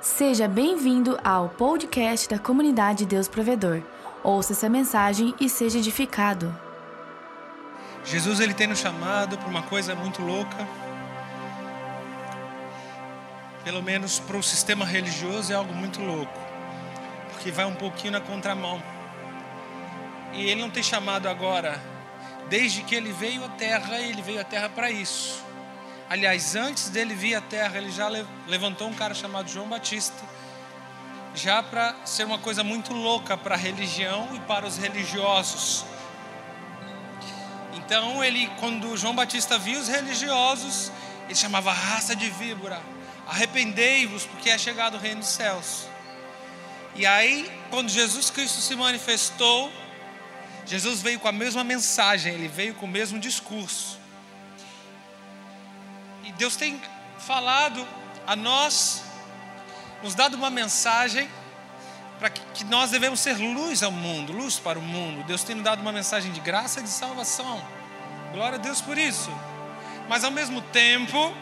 Seja bem-vindo ao podcast da comunidade Deus Provedor. Ouça essa mensagem e seja edificado. Jesus ele tem nos chamado para uma coisa muito louca. Pelo menos para o sistema religioso é algo muito louco, porque vai um pouquinho na contramão. E ele não tem chamado agora, desde que ele veio à terra, ele veio à terra para isso. Aliás, antes dele vir à terra, ele já levantou um cara chamado João Batista, já para ser uma coisa muito louca para a religião e para os religiosos. Então, ele, quando João Batista viu os religiosos, ele chamava raça de víbora, arrependei-vos, porque é chegado o reino dos céus. E aí, quando Jesus Cristo se manifestou, Jesus veio com a mesma mensagem, ele veio com o mesmo discurso. E Deus tem falado a nós, nos dado uma mensagem para que, que nós devemos ser luz ao mundo, luz para o mundo. Deus tem nos dado uma mensagem de graça e de salvação. Glória a Deus por isso. Mas ao mesmo tempo,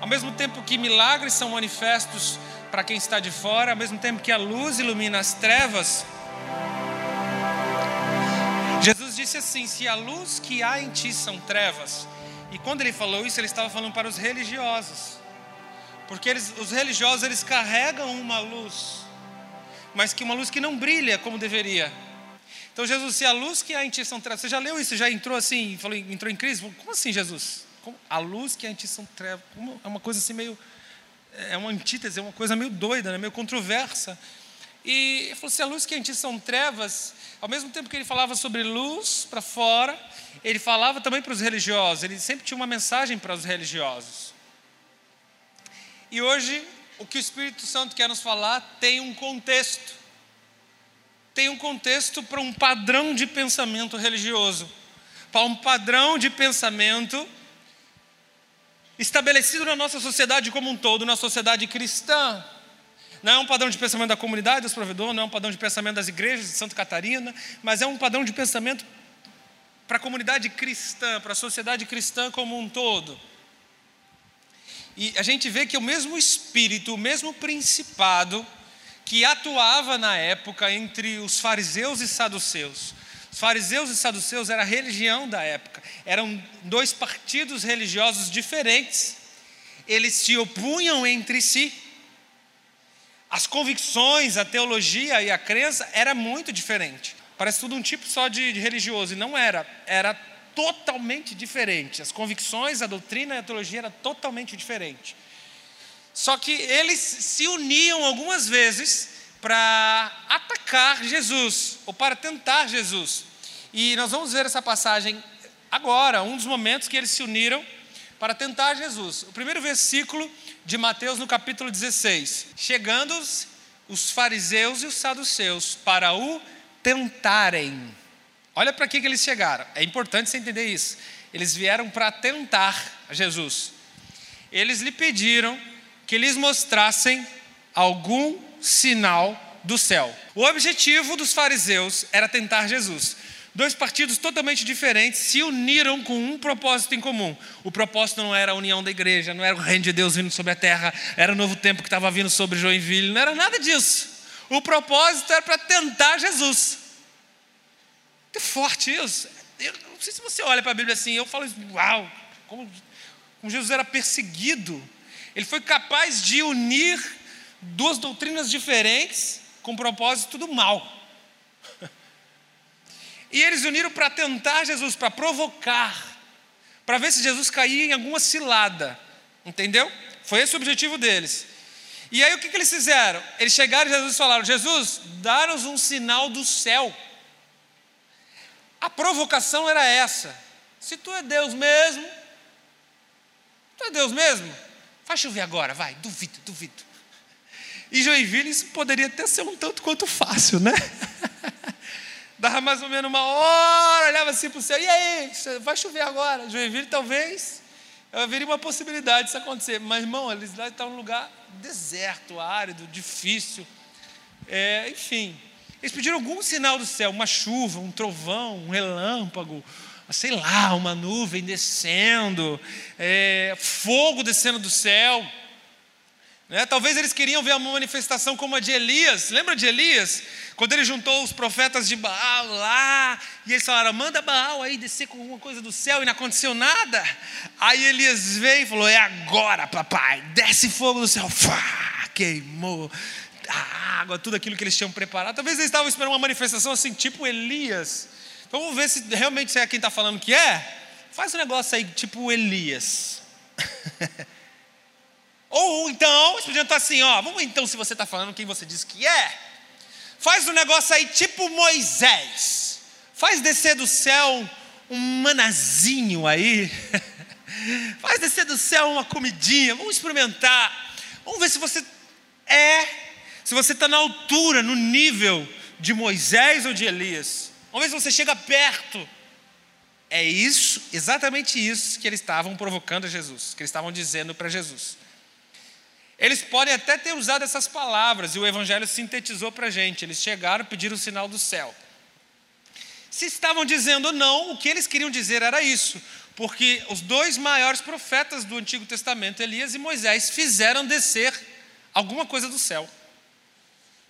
ao mesmo tempo que milagres são manifestos para quem está de fora, ao mesmo tempo que a luz ilumina as trevas, Jesus disse assim: Se a luz que há em ti são trevas, e quando ele falou isso, ele estava falando para os religiosos, porque eles, os religiosos eles carregam uma luz, mas que uma luz que não brilha como deveria. Então Jesus, se a luz que há em ti são trevas, você já leu isso? Já entrou assim, falou, entrou em crise? Como assim, Jesus? Como? A luz que há em ti são trevas? Como? É uma coisa assim meio, é uma antítese, é uma coisa meio doida, né? meio controversa. E ele falou: se a luz que ti são trevas, ao mesmo tempo que ele falava sobre luz para fora, ele falava também para os religiosos. Ele sempre tinha uma mensagem para os religiosos. E hoje, o que o Espírito Santo quer nos falar tem um contexto. Tem um contexto para um padrão de pensamento religioso, para um padrão de pensamento estabelecido na nossa sociedade como um todo, na sociedade cristã. Não é um padrão de pensamento da comunidade dos provedores, não é um padrão de pensamento das igrejas de Santa Catarina, mas é um padrão de pensamento para a comunidade cristã, para a sociedade cristã como um todo. E a gente vê que o mesmo espírito, o mesmo principado que atuava na época entre os fariseus e saduceus. Os fariseus e saduceus era a religião da época, eram dois partidos religiosos diferentes. Eles se opunham entre si as convicções, a teologia e a crença era muito diferente. Parece tudo um tipo só de, de religioso, e não era. Era totalmente diferente. As convicções, a doutrina e a teologia era totalmente diferente. Só que eles se uniam algumas vezes para atacar Jesus, ou para tentar Jesus. E nós vamos ver essa passagem agora, um dos momentos que eles se uniram para tentar Jesus. O primeiro versículo de Mateus, no capítulo 16: Chegando os fariseus e os saduceus para o tentarem. Olha para que, que eles chegaram, é importante você entender isso. Eles vieram para tentar Jesus. Eles lhe pediram que lhes mostrassem algum sinal do céu. O objetivo dos fariseus era tentar Jesus dois partidos totalmente diferentes se uniram com um propósito em comum. O propósito não era a união da igreja, não era o reino de Deus vindo sobre a terra, era o novo tempo que estava vindo sobre Joinville, não era nada disso. O propósito era para tentar Jesus. Que forte isso. Eu não sei se você olha para a Bíblia assim, eu falo, uau, como, como Jesus era perseguido. Ele foi capaz de unir duas doutrinas diferentes com propósito do mal. E eles uniram para tentar Jesus, para provocar, para ver se Jesus caía em alguma cilada. Entendeu? Foi esse o objetivo deles. E aí o que, que eles fizeram? Eles chegaram a Jesus e falaram: Jesus, dá-nos um sinal do céu. A provocação era essa: se tu é Deus mesmo, tu é Deus mesmo, faz chover agora, vai, duvido, duvido. E Joinville isso poderia até ser um tanto quanto fácil, né? Dava mais ou menos uma hora, olhava assim para o céu, e aí, vai chover agora? Joinville talvez haveria uma possibilidade disso acontecer. Mas, irmão, eles lá estavam num lugar deserto, árido, difícil. É, enfim, eles pediram algum sinal do céu, uma chuva, um trovão, um relâmpago, sei lá, uma nuvem descendo, é, fogo descendo do céu. Né? Talvez eles queriam ver uma manifestação como a de Elias. Lembra de Elias? Quando ele juntou os profetas de Baal lá, e eles falaram: manda Baal aí descer com alguma coisa do céu, e não aconteceu nada. Aí Elias veio e falou: é agora, papai, desce fogo do céu. Fá, queimou a água, tudo aquilo que eles tinham preparado. Talvez eles estavam esperando uma manifestação assim, tipo Elias. Então vamos ver se realmente é quem está falando que é. Faz um negócio aí, tipo Elias. Ou então, eles estar assim, ó, vamos então, se você está falando quem você diz que é, faz um negócio aí tipo Moisés. Faz descer do céu um manazinho aí. faz descer do céu uma comidinha. Vamos experimentar. Vamos ver se você é, se você está na altura, no nível de Moisés ou de Elias. Vamos ver se você chega perto. É isso, exatamente isso que eles estavam provocando a Jesus, que eles estavam dizendo para Jesus. Eles podem até ter usado essas palavras, e o Evangelho sintetizou para a gente. Eles chegaram e pediram o sinal do céu. Se estavam dizendo não, o que eles queriam dizer era isso, porque os dois maiores profetas do Antigo Testamento, Elias e Moisés, fizeram descer alguma coisa do céu.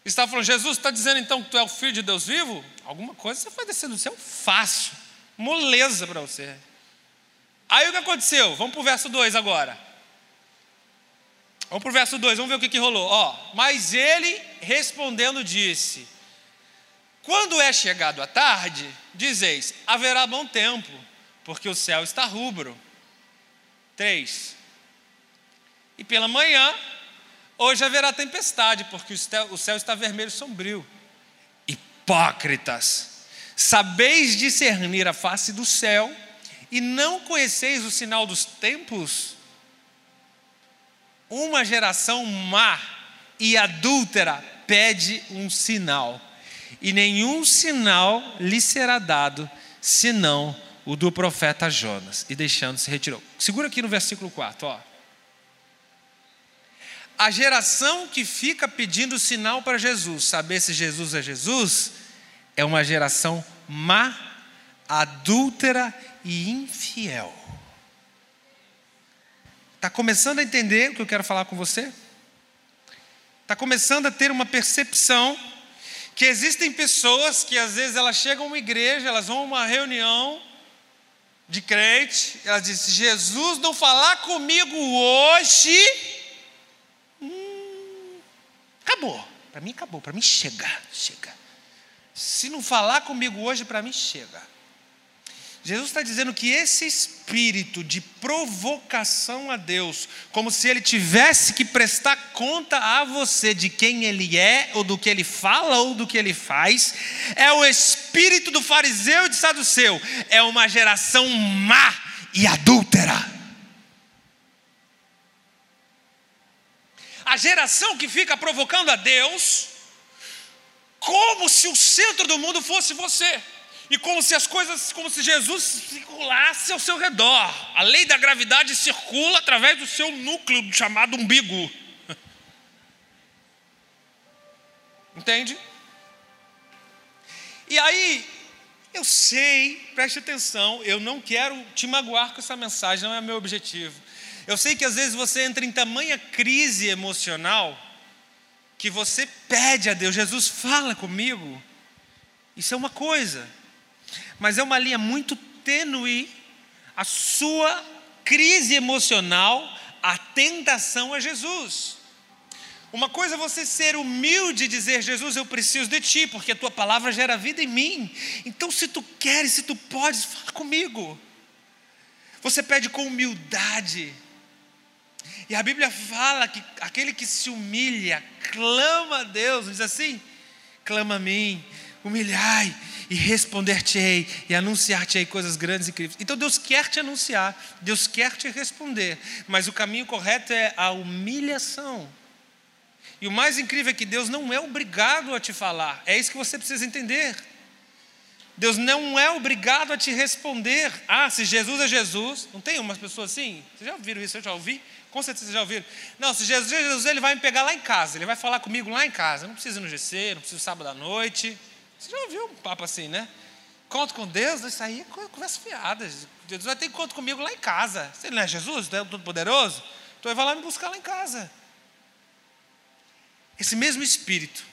Estavam falando, Jesus, está dizendo então que tu é o filho de Deus vivo? Alguma coisa você foi descer do céu fácil, moleza para você. Aí o que aconteceu? Vamos para o verso 2 agora. Vamos para o verso 2, vamos ver o que, que rolou. Ó, mas ele respondendo disse: Quando é chegado a tarde, dizeis: haverá bom tempo, porque o céu está rubro. 3. E pela manhã, hoje haverá tempestade, porque o céu está vermelho sombrio. Hipócritas, sabeis discernir a face do céu e não conheceis o sinal dos tempos? Uma geração má e adúltera pede um sinal, e nenhum sinal lhe será dado, senão o do profeta Jonas. E deixando se retirou. Segura aqui no versículo 4, ó. A geração que fica pedindo sinal para Jesus, saber se Jesus é Jesus, é uma geração má, adúltera e infiel. Está começando a entender o que eu quero falar com você? Está começando a ter uma percepção que existem pessoas que às vezes elas chegam a uma igreja, elas vão a uma reunião de crente, elas dizem: Jesus não falar comigo hoje, hum, acabou. Para mim acabou, para mim chega, chega. Se não falar comigo hoje, para mim chega. Jesus está dizendo que esse espírito de provocação a Deus, como se ele tivesse que prestar conta a você de quem ele é, ou do que ele fala, ou do que ele faz, é o espírito do fariseu e de saduceu, é uma geração má e adúltera. A geração que fica provocando a Deus, como se o centro do mundo fosse você. E como se as coisas, como se Jesus circulasse ao seu redor. A lei da gravidade circula através do seu núcleo chamado umbigo. Entende? E aí, eu sei, preste atenção, eu não quero te magoar com essa mensagem, não é meu objetivo. Eu sei que às vezes você entra em tamanha crise emocional que você pede a Deus, Jesus, fala comigo. Isso é uma coisa mas é uma linha muito tênue a sua crise emocional, a tentação a Jesus. Uma coisa é você ser humilde e dizer, Jesus, eu preciso de ti, porque a tua palavra gera vida em mim. Então, se tu queres, se tu podes, fala comigo. Você pede com humildade. E a Bíblia fala que aquele que se humilha, clama a Deus, diz assim: clama a mim, humilhai e responder-te-ei e anunciar-te-ei coisas grandes e incríveis. Então Deus quer te anunciar, Deus quer te responder, mas o caminho correto é a humilhação. E o mais incrível é que Deus não é obrigado a te falar, é isso que você precisa entender. Deus não é obrigado a te responder. Ah, se Jesus é Jesus, não tem umas pessoas assim? Vocês já ouviram isso? Eu já ouvi? Com certeza vocês já ouviram. Não, se Jesus é Jesus, ele vai me pegar lá em casa, ele vai falar comigo lá em casa. Não preciso ir no GC, não preciso sábado à noite. Você já ouviu um papo assim, né? Conto com Deus, isso aí é conversa fiada. Deus vai ter conto comigo lá em casa. Você não é Jesus, não é Todo-Poderoso? Então ele vai lá me buscar lá em casa. Esse mesmo espírito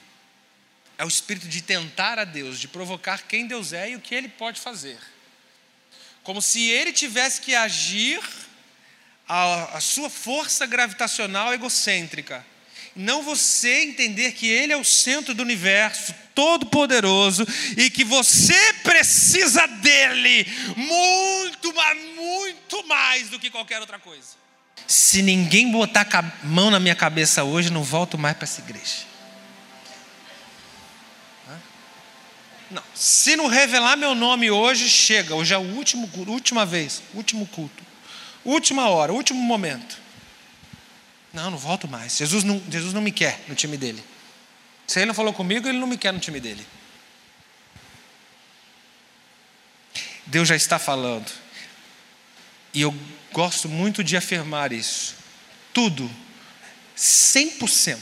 é o espírito de tentar a Deus, de provocar quem Deus é e o que ele pode fazer. Como se ele tivesse que agir a, a sua força gravitacional egocêntrica. Não você entender que ele é o centro do universo, todo-poderoso, e que você precisa dele muito, mas muito mais do que qualquer outra coisa. Se ninguém botar a mão na minha cabeça hoje, não volto mais para essa igreja. Não. Se não revelar meu nome hoje, chega. Hoje é a última vez, último culto, última hora, último momento. Não, não volto mais. Jesus não, Jesus não me quer no time dele. Se ele não falou comigo, ele não me quer no time dele. Deus já está falando. E eu gosto muito de afirmar isso. Tudo, 100%,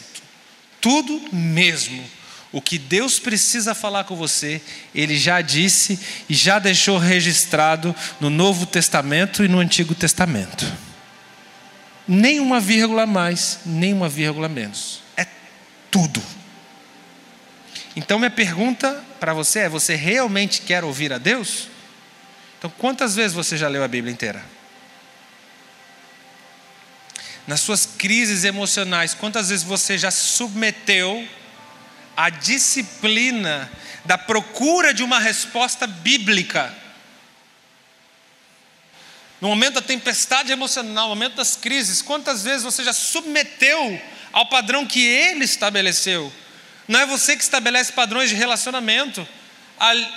tudo mesmo o que Deus precisa falar com você, Ele já disse e já deixou registrado no Novo Testamento e no Antigo Testamento. Nem uma vírgula mais, nem uma vírgula menos. É tudo. Então, minha pergunta para você é: você realmente quer ouvir a Deus? Então, quantas vezes você já leu a Bíblia inteira? Nas suas crises emocionais, quantas vezes você já se submeteu a disciplina da procura de uma resposta bíblica. No momento da tempestade emocional, no momento das crises, quantas vezes você já submeteu ao padrão que ele estabeleceu? Não é você que estabelece padrões de relacionamento.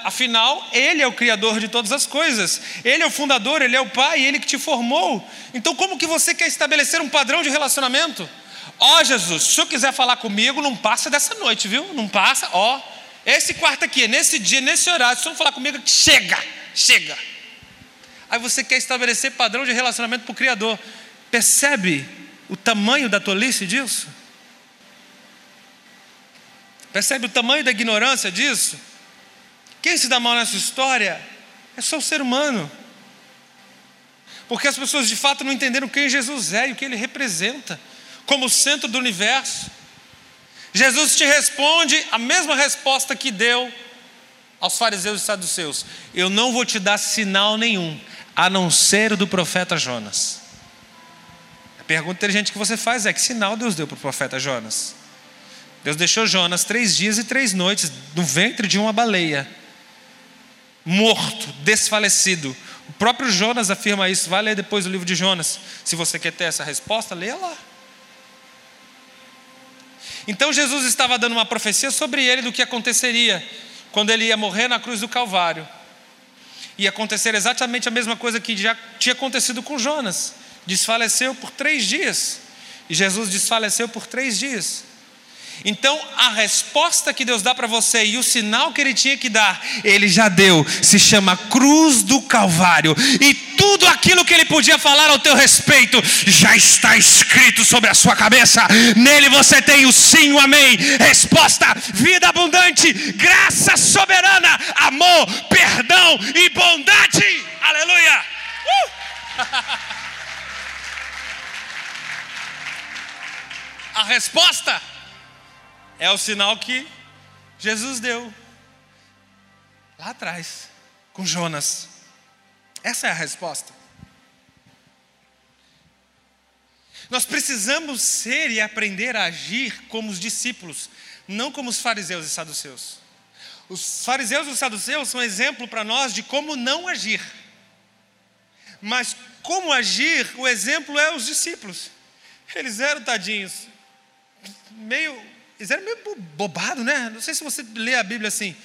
Afinal, Ele é o Criador de todas as coisas. Ele é o fundador, Ele é o Pai, Ele que te formou. Então, como que você quer estabelecer um padrão de relacionamento? Ó oh, Jesus, se o senhor quiser falar comigo, não passa dessa noite, viu? Não passa, ó. Oh, esse quarto aqui, nesse dia, nesse horário, se o senhor falar comigo, chega, chega. Aí você quer estabelecer padrão de relacionamento para o Criador. Percebe o tamanho da tolice disso? Percebe o tamanho da ignorância disso? Quem se dá mal nessa história é só o ser humano. Porque as pessoas de fato não entenderam quem Jesus é e o que ele representa como centro do universo. Jesus te responde a mesma resposta que deu aos fariseus e saduceus: Eu não vou te dar sinal nenhum, a não ser o do profeta Jonas. A pergunta inteligente que você faz é: que sinal Deus deu para o profeta Jonas? Deus deixou Jonas três dias e três noites no ventre de uma baleia, morto, desfalecido. O próprio Jonas afirma isso. Vai ler depois o livro de Jonas. Se você quer ter essa resposta, leia lá. Então Jesus estava dando uma profecia sobre ele do que aconteceria quando ele ia morrer na cruz do Calvário. Ia acontecer exatamente a mesma coisa que já tinha acontecido com Jonas. Desfaleceu por três dias. E Jesus desfaleceu por três dias. Então, a resposta que Deus dá para você e o sinal que Ele tinha que dar, Ele já deu, se chama Cruz do Calvário, e tudo aquilo que Ele podia falar ao teu respeito já está escrito sobre a sua cabeça. Nele você tem o sim, o amém, resposta, vida abundante, graça soberana, amor, perdão e bondade. Aleluia! Uh! a resposta é o sinal que Jesus deu lá atrás, com Jonas. Essa é a resposta. Nós precisamos ser e aprender a agir como os discípulos, não como os fariseus e saduceus. Os fariseus e os saduceus são exemplo para nós de como não agir. Mas como agir, o exemplo é os discípulos. Eles eram tadinhos, meio eles eram meio bobados, né? Não sei se você lê a Bíblia assim.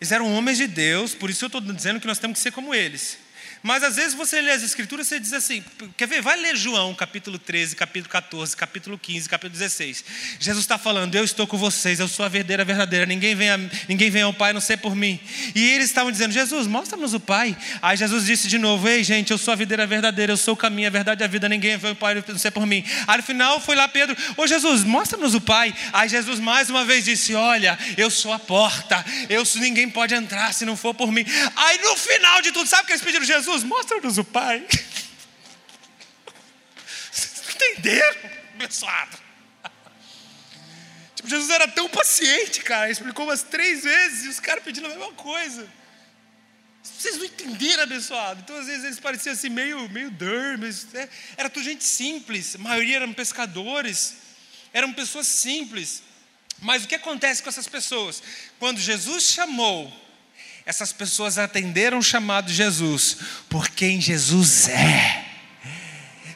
Eles eram homens de Deus, por isso eu estou dizendo que nós temos que ser como eles. Mas às vezes você lê as escrituras e diz assim, quer ver? Vai ler João capítulo 13, capítulo 14, capítulo 15, capítulo 16. Jesus está falando, eu estou com vocês, eu sou a verdadeira verdadeira, ninguém vem, a, ninguém vem ao Pai não ser por mim. E eles estavam dizendo, Jesus, mostra-nos o Pai. Aí Jesus disse de novo, ei gente, eu sou a verdadeira verdadeira, eu sou o caminho, a verdade e a vida, ninguém vem ao Pai não ser por mim. Aí no final foi lá Pedro, ô Jesus, mostra-nos o Pai. Aí Jesus mais uma vez disse, olha, eu sou a porta, eu, ninguém pode entrar se não for por mim. Aí no final de tudo, sabe o que eles pediram Jesus? Jesus, mostra-nos o Pai. Vocês entenderam, abençoado? Tipo, Jesus era tão paciente, cara. Explicou umas três vezes e os caras pedindo a mesma coisa. Vocês não entenderam, abençoado. Então, às vezes, eles pareciam assim, meio, meio dermes. É, era tudo gente simples. A maioria eram pescadores. Eram pessoas simples. Mas o que acontece com essas pessoas? Quando Jesus chamou, essas pessoas atenderam o chamado de Jesus por quem Jesus é.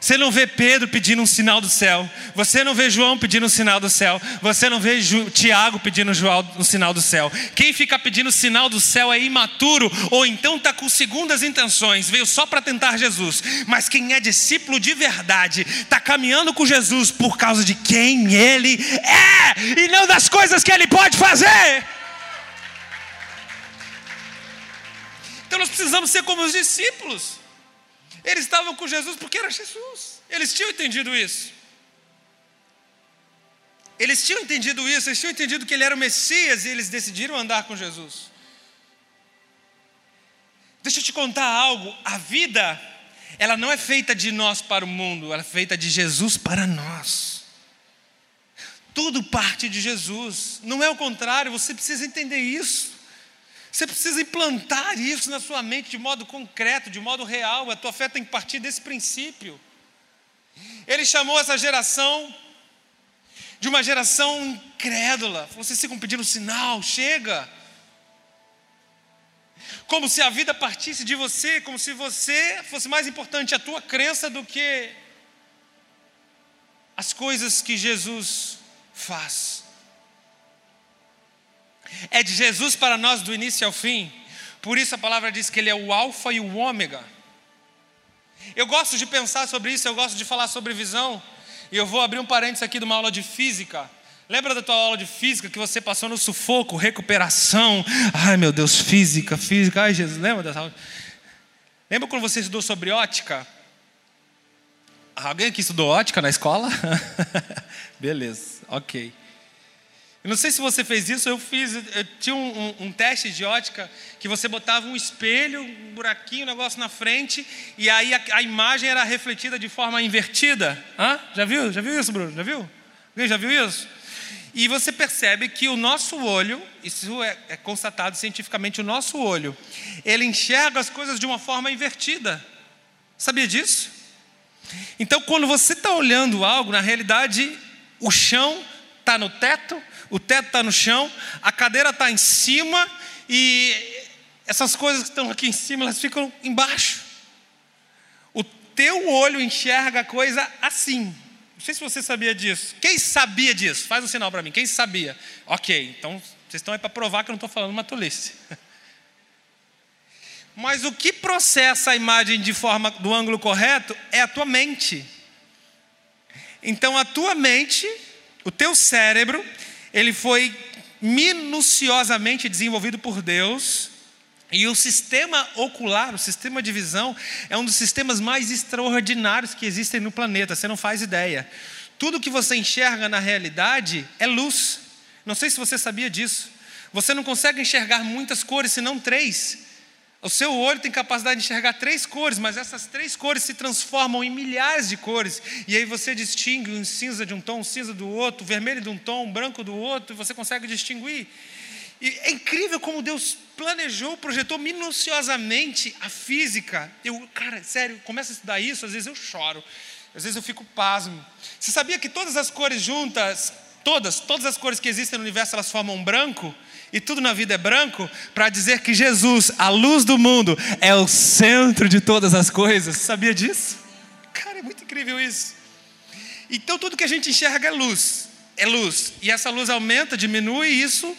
Você não vê Pedro pedindo um sinal do céu. Você não vê João pedindo um sinal do céu. Você não vê Ju, Tiago pedindo um sinal do céu. Quem fica pedindo sinal do céu é imaturo ou então está com segundas intenções, veio só para tentar Jesus. Mas quem é discípulo de verdade está caminhando com Jesus por causa de quem ele é e não das coisas que ele pode fazer. Então nós precisamos ser como os discípulos. Eles estavam com Jesus porque era Jesus. Eles tinham entendido isso. Eles tinham entendido isso, eles tinham entendido que ele era o Messias e eles decidiram andar com Jesus. Deixa eu te contar algo: a vida, ela não é feita de nós para o mundo, ela é feita de Jesus para nós. Tudo parte de Jesus, não é o contrário, você precisa entender isso. Você precisa implantar isso na sua mente de modo concreto, de modo real. A tua fé tem que partir desse princípio. Ele chamou essa geração de uma geração incrédula. Vocês ficam pedindo sinal, chega. Como se a vida partisse de você, como se você fosse mais importante a tua crença do que as coisas que Jesus faz é de Jesus para nós do início ao fim. Por isso a palavra diz que Ele é o Alfa e o Ômega. Eu gosto de pensar sobre isso, eu gosto de falar sobre visão. E eu vou abrir um parênteses aqui de uma aula de física. Lembra da tua aula de física que você passou no sufoco, recuperação? Ai meu Deus, física, física. Ai Jesus, lembra dessa aula? Lembra quando você estudou sobre ótica? Alguém aqui estudou ótica na escola? Beleza, ok. Eu não sei se você fez isso, eu fiz. Eu tinha um, um, um, teste de ótica que você botava um espelho, um buraquinho, um negócio na frente, e aí a, a imagem era refletida de forma invertida. Hã? Já viu? Já viu isso, Bruno? Já viu? Alguém já viu isso? E você percebe que o nosso olho, isso é, é constatado cientificamente, o nosso olho, ele enxerga as coisas de uma forma invertida. Sabia disso? Então, quando você está olhando algo, na realidade, o chão está no teto, o teto está no chão, a cadeira está em cima e essas coisas que estão aqui em cima, elas ficam embaixo. O teu olho enxerga a coisa assim. Não sei se você sabia disso. Quem sabia disso? Faz um sinal para mim. Quem sabia? Ok, então vocês estão aí para provar que eu não estou falando uma tolice. Mas o que processa a imagem de forma do ângulo correto é a tua mente. Então a tua mente, o teu cérebro, ele foi minuciosamente desenvolvido por Deus. E o sistema ocular, o sistema de visão, é um dos sistemas mais extraordinários que existem no planeta, você não faz ideia. Tudo que você enxerga na realidade é luz. Não sei se você sabia disso. Você não consegue enxergar muitas cores, senão três. O seu olho tem capacidade de enxergar três cores, mas essas três cores se transformam em milhares de cores. E aí você distingue um cinza de um tom, um cinza do outro, vermelho de um tom, um branco do outro, e você consegue distinguir. E é incrível como Deus planejou, projetou minuciosamente a física. Eu, cara, sério, começo a estudar isso, às vezes eu choro, às vezes eu fico pasmo. Você sabia que todas as cores juntas, todas, todas as cores que existem no universo, elas formam um branco? e tudo na vida é branco, para dizer que Jesus, a luz do mundo, é o centro de todas as coisas. Sabia disso? Cara, é muito incrível isso. Então tudo que a gente enxerga é luz, é luz. E essa luz aumenta, diminui, e isso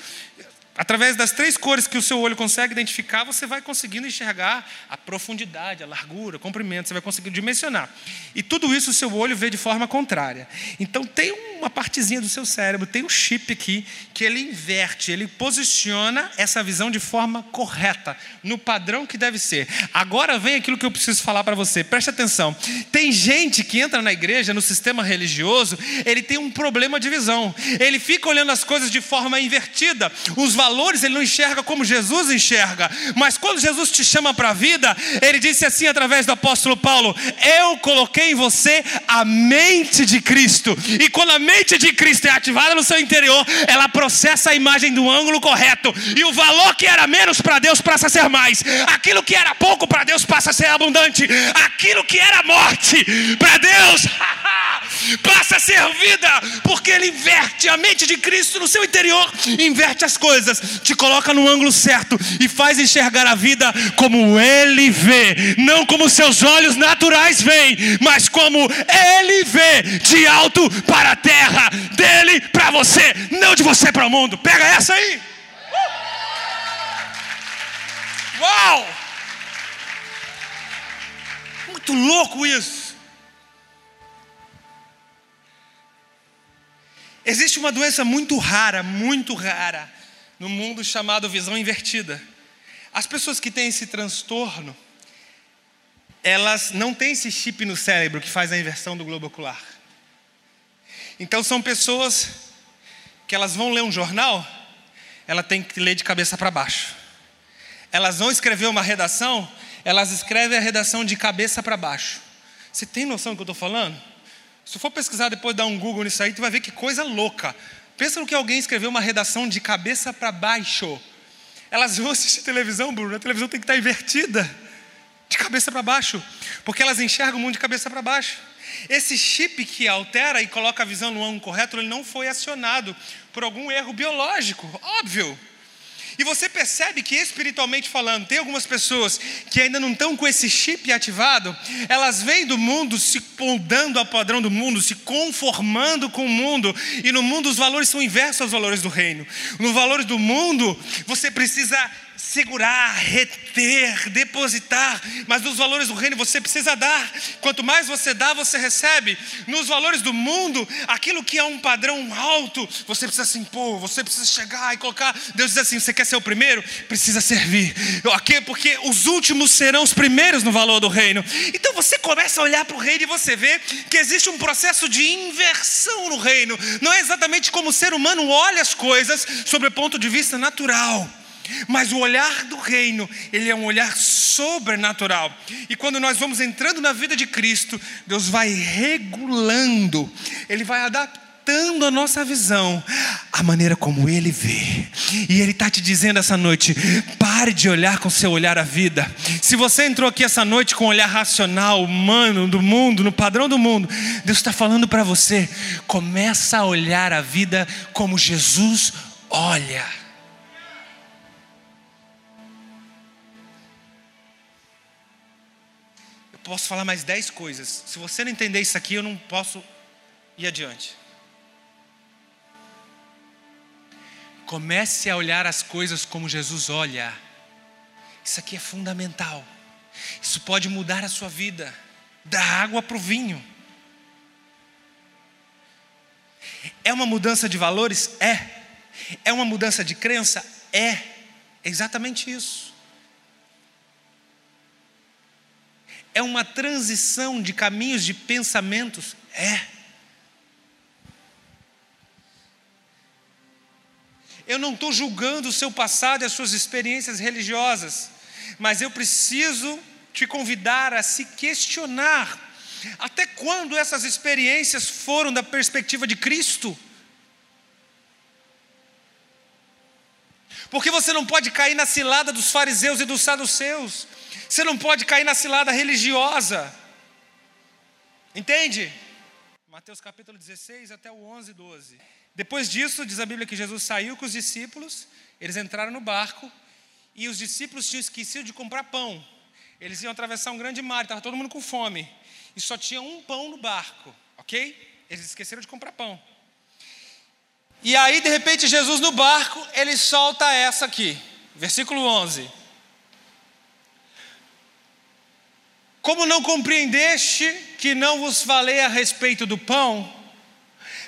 Através das três cores que o seu olho consegue identificar, você vai conseguindo enxergar a profundidade, a largura, o comprimento, você vai conseguindo dimensionar. E tudo isso o seu olho vê de forma contrária. Então tem uma partezinha do seu cérebro, tem um chip aqui que ele inverte, ele posiciona essa visão de forma correta, no padrão que deve ser. Agora vem aquilo que eu preciso falar para você. Preste atenção. Tem gente que entra na igreja, no sistema religioso, ele tem um problema de visão. Ele fica olhando as coisas de forma invertida. Os valores ele não enxerga como Jesus enxerga. Mas quando Jesus te chama para a vida, ele disse assim através do apóstolo Paulo: Eu coloquei em você a mente de Cristo. E quando a mente de Cristo é ativada no seu interior, ela processa a imagem do ângulo correto. E o valor que era menos para Deus passa a ser mais. Aquilo que era pouco para Deus passa a ser abundante. Aquilo que era morte para Deus passa a ser vida, porque Ele inverte a mente de Cristo no seu interior, inverte as coisas, te coloca no ângulo certo e faz enxergar a vida como Ele vê, não como seus olhos naturais veem, mas como Ele vê, de alto para a terra, dele para você, não de você para o mundo. Pega essa aí. Uau! Muito louco isso. Existe uma doença muito rara, muito rara, no mundo chamado visão invertida. As pessoas que têm esse transtorno, elas não têm esse chip no cérebro que faz a inversão do globo ocular. Então são pessoas que elas vão ler um jornal, ela tem que ler de cabeça para baixo. Elas vão escrever uma redação, elas escrevem a redação de cabeça para baixo. Você tem noção do que eu estou falando? Se for pesquisar depois, dar um Google nisso aí, tu vai ver que coisa louca. Pensa no que alguém escreveu uma redação de cabeça para baixo. Elas vão assistir televisão, Bruno, a televisão tem que estar invertida, de cabeça para baixo, porque elas enxergam o mundo de cabeça para baixo. Esse chip que altera e coloca a visão no ângulo correto, ele não foi acionado por algum erro biológico, óbvio. E você percebe que espiritualmente falando, tem algumas pessoas que ainda não estão com esse chip ativado, elas vêm do mundo se moldando ao padrão do mundo, se conformando com o mundo, e no mundo os valores são inversos aos valores do reino. Nos valores do mundo, você precisa segurar, reter, depositar, mas nos valores do reino você precisa dar. Quanto mais você dá, você recebe. Nos valores do mundo, aquilo que é um padrão alto, você precisa se impor, você precisa chegar e colocar. Deus diz assim: você quer ser o primeiro? Precisa servir. Porque os últimos serão os primeiros no valor do reino. Então você começa a olhar para o reino e você vê que existe um processo de inversão no reino. Não é exatamente como o ser humano olha as coisas sobre o ponto de vista natural. Mas o olhar do reino, ele é um olhar sobrenatural. E quando nós vamos entrando na vida de Cristo, Deus vai regulando, ele vai adaptando a nossa visão à maneira como ele vê. E ele está te dizendo essa noite: pare de olhar com seu olhar a vida. Se você entrou aqui essa noite com um olhar racional, humano, do mundo, no padrão do mundo, Deus está falando para você: começa a olhar a vida como Jesus olha. Posso falar mais dez coisas. Se você não entender isso aqui, eu não posso ir adiante. Comece a olhar as coisas como Jesus olha. Isso aqui é fundamental. Isso pode mudar a sua vida, da água para o vinho. É uma mudança de valores? É. É uma mudança de crença? É. Exatamente isso. É uma transição de caminhos de pensamentos? É. Eu não estou julgando o seu passado e as suas experiências religiosas, mas eu preciso te convidar a se questionar até quando essas experiências foram da perspectiva de Cristo. Porque você não pode cair na cilada dos fariseus e dos saduceus. Você não pode cair na cilada religiosa. Entende? Mateus capítulo 16 até o 11, 12. Depois disso, diz a Bíblia que Jesus saiu com os discípulos, eles entraram no barco e os discípulos tinham esquecido de comprar pão. Eles iam atravessar um grande mar, estava todo mundo com fome. E só tinha um pão no barco, ok? Eles esqueceram de comprar pão. E aí, de repente, Jesus no barco, ele solta essa aqui, versículo 11. Como não compreendeste que não vos falei a respeito do pão,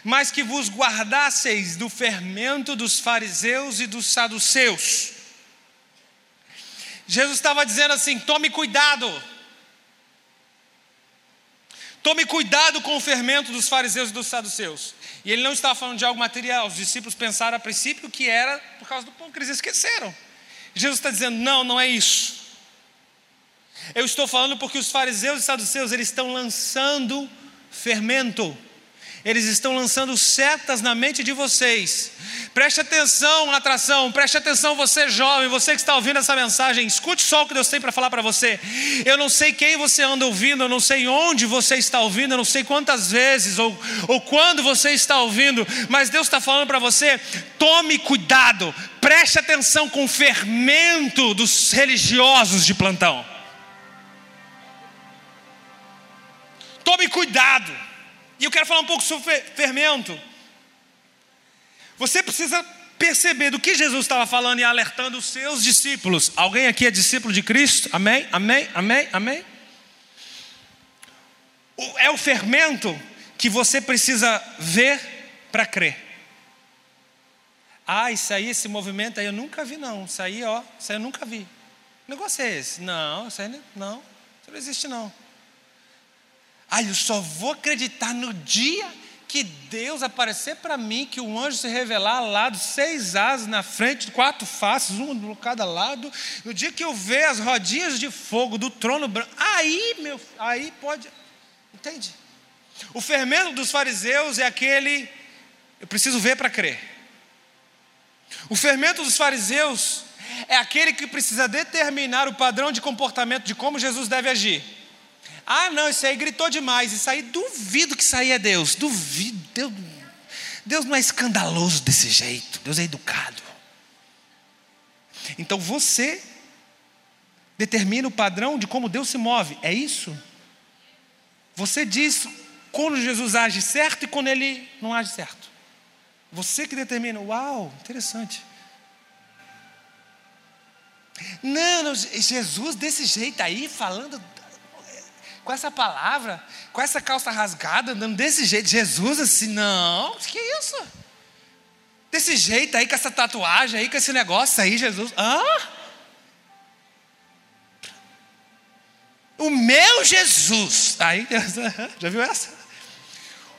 mas que vos guardasseis do fermento dos fariseus e dos saduceus? Jesus estava dizendo assim: tome cuidado. Tome cuidado com o fermento dos fariseus e dos saduceus. E ele não estava falando de algo material. Os discípulos pensaram a princípio que era por causa do pão que eles esqueceram. Jesus está dizendo: não, não é isso. Eu estou falando porque os fariseus e saduceus eles estão lançando fermento. eles estão lançando setas na mente de vocês. Preste atenção, atração, preste atenção, você jovem, você que está ouvindo essa mensagem, escute só o que Deus tem para falar para você. Eu não sei quem você anda ouvindo, eu não sei onde você está ouvindo, eu não sei quantas vezes ou, ou quando você está ouvindo, mas Deus está falando para você: tome cuidado, preste atenção com o fermento dos religiosos de plantão. Tome cuidado. E eu quero falar um pouco sobre fermento. Você precisa perceber do que Jesus estava falando e alertando os seus discípulos. Alguém aqui é discípulo de Cristo? Amém? Amém? Amém? Amém? É o fermento que você precisa ver para crer. Ah, isso aí, esse movimento aí eu nunca vi, não. Isso aí, ó, isso aí eu nunca vi. Que negócio é esse? Não, isso aí não, isso não existe não. Ah, eu só vou acreditar no dia que Deus aparecer para mim, que o anjo se revelar lá dos seis asas na frente, quatro faces, um de cada lado. No dia que eu ver as rodinhas de fogo do trono branco, aí, meu, aí pode. Entende? O fermento dos fariseus é aquele, eu preciso ver para crer. O fermento dos fariseus é aquele que precisa determinar o padrão de comportamento de como Jesus deve agir. Ah, não, isso aí gritou demais. Isso aí duvido que isso aí é Deus. Duvido. Deus, Deus não é escandaloso desse jeito. Deus é educado. Então você determina o padrão de como Deus se move. É isso? Você diz quando Jesus age certo e quando ele não age certo. Você que determina. Uau, interessante. Não, não, Jesus desse jeito aí, falando com essa palavra, com essa calça rasgada, andando desse jeito. Jesus assim, não, que isso? Desse jeito aí, com essa tatuagem aí, com esse negócio aí, Jesus. Hã? O meu Jesus. Aí, já viu essa?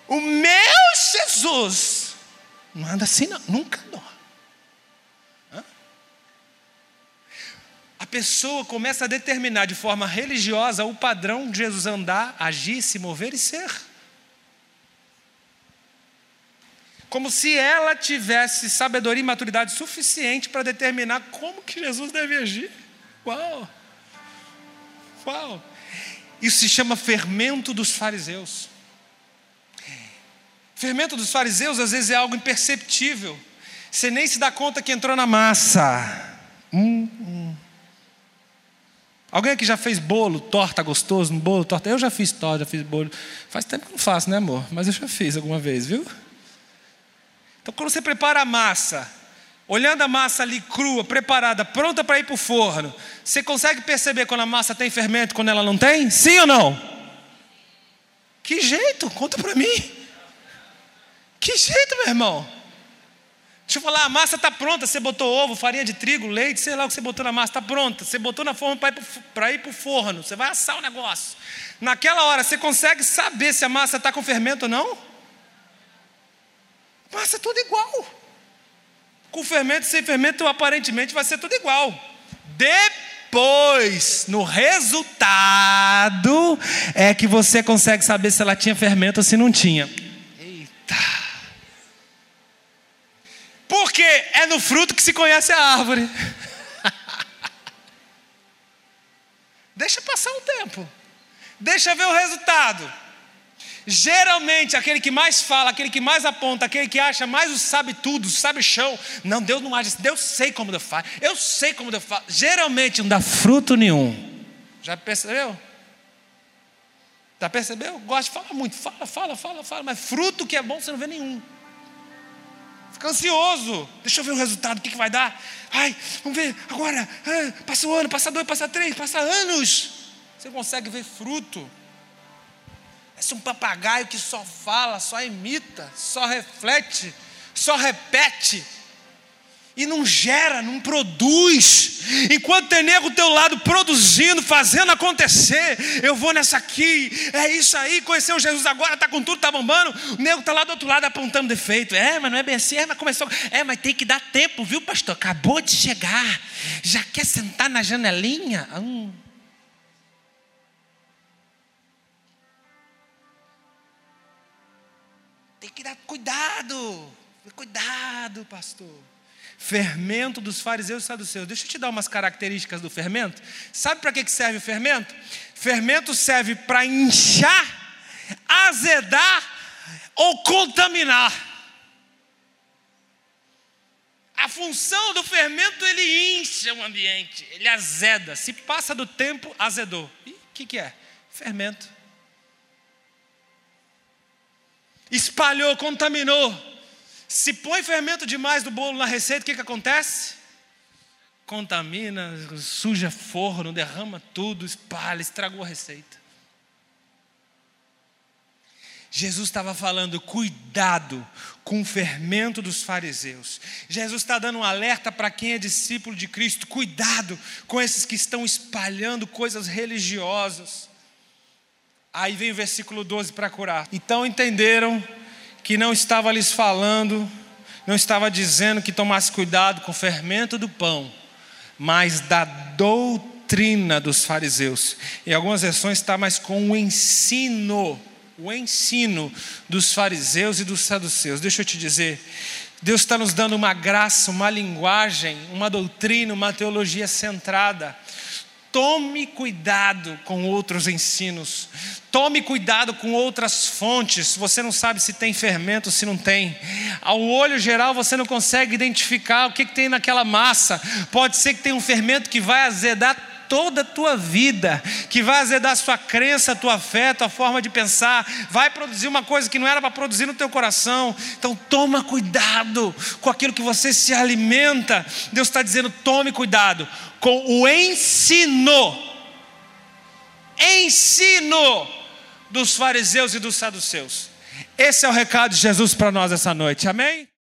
O meu Jesus. Não anda assim, não. Nunca não. A pessoa começa a determinar de forma religiosa o padrão de Jesus andar, agir, se mover e ser. Como se ela tivesse sabedoria e maturidade suficiente para determinar como que Jesus deve agir. Uau! Uau! Isso se chama fermento dos fariseus. Fermento dos fariseus às vezes é algo imperceptível. Você nem se dá conta que entrou na massa. Hum, hum. Alguém aqui já fez bolo, torta gostoso, um bolo, torta? Eu já fiz torta, já fiz bolo. Faz tempo que não faço, né, amor? Mas eu já fiz alguma vez, viu? Então, quando você prepara a massa, olhando a massa ali crua, preparada, pronta para ir para o forno, você consegue perceber quando a massa tem fermento, quando ela não tem? Sim ou não? Que jeito? Conta para mim. Que jeito, meu irmão? Deixa eu falar, a massa está pronta. Você botou ovo, farinha de trigo, leite, sei lá o que você botou na massa, está pronta. Você botou na forma para ir para o forno. Você vai assar o negócio. Naquela hora, você consegue saber se a massa está com fermento ou não? Massa é tudo igual. Com fermento sem fermento, aparentemente vai ser tudo igual. Depois, no resultado, é que você consegue saber se ela tinha fermento ou se não tinha. Eita! Porque é no fruto que se conhece a árvore. Deixa passar um tempo. Deixa ver o resultado. Geralmente, aquele que mais fala, aquele que mais aponta, aquele que acha mais o sabe tudo, sabe chão. Não, Deus não age assim. Deus sei como Deus faz. Eu sei como Deus faz. Geralmente não dá fruto nenhum. Já percebeu? Já percebeu? Gosta de falar muito. Fala, fala, fala, fala. Mas fruto que é bom você não vê nenhum. Fica ansioso. Deixa eu ver o resultado, o que, que vai dar. Ai, vamos ver agora. Ah, passa um ano, passa dois, passa três, passa anos. Você consegue ver fruto. É um papagaio que só fala, só imita, só reflete, só repete e não gera, não produz. Enquanto tem nego teu lado produzindo, fazendo acontecer, eu vou nessa aqui, é isso aí, conheceu Jesus agora, está com tudo, está bombando. O nego está lá do outro lado apontando defeito. É, mas não é bem assim, é, mas começou. É, mas tem que dar tempo, viu, pastor? Acabou de chegar, já quer sentar na janelinha? Hum. que dar cuidado, cuidado, pastor. Fermento dos fariseus e saduceus. Deixa eu te dar umas características do fermento. Sabe para que serve o fermento? Fermento serve para inchar, azedar ou contaminar. A função do fermento ele incha o ambiente, ele azeda. Se passa do tempo, azedou. E o que, que é? Fermento. Espalhou, contaminou. Se põe fermento demais do bolo na receita, o que, que acontece? Contamina, suja forno, derrama tudo, espalha, estragou a receita. Jesus estava falando, cuidado com o fermento dos fariseus. Jesus está dando um alerta para quem é discípulo de Cristo: cuidado com esses que estão espalhando coisas religiosas. Aí vem o versículo 12 para curar. Então entenderam que não estava lhes falando, não estava dizendo que tomasse cuidado com o fermento do pão, mas da doutrina dos fariseus. Em algumas versões está mais com o ensino o ensino dos fariseus e dos saduceus. Deixa eu te dizer, Deus está nos dando uma graça, uma linguagem, uma doutrina, uma teologia centrada. Tome cuidado com outros ensinos. Tome cuidado com outras fontes. Você não sabe se tem fermento, se não tem. Ao olho geral, você não consegue identificar o que, que tem naquela massa. Pode ser que tenha um fermento que vai azedar toda a tua vida, que vai azedar a sua crença, a tua fé, a tua forma de pensar, vai produzir uma coisa que não era para produzir no teu coração. Então toma cuidado com aquilo que você se alimenta. Deus está dizendo: tome cuidado com o ensino. Ensino dos fariseus e dos saduceus. Esse é o recado de Jesus para nós essa noite. Amém?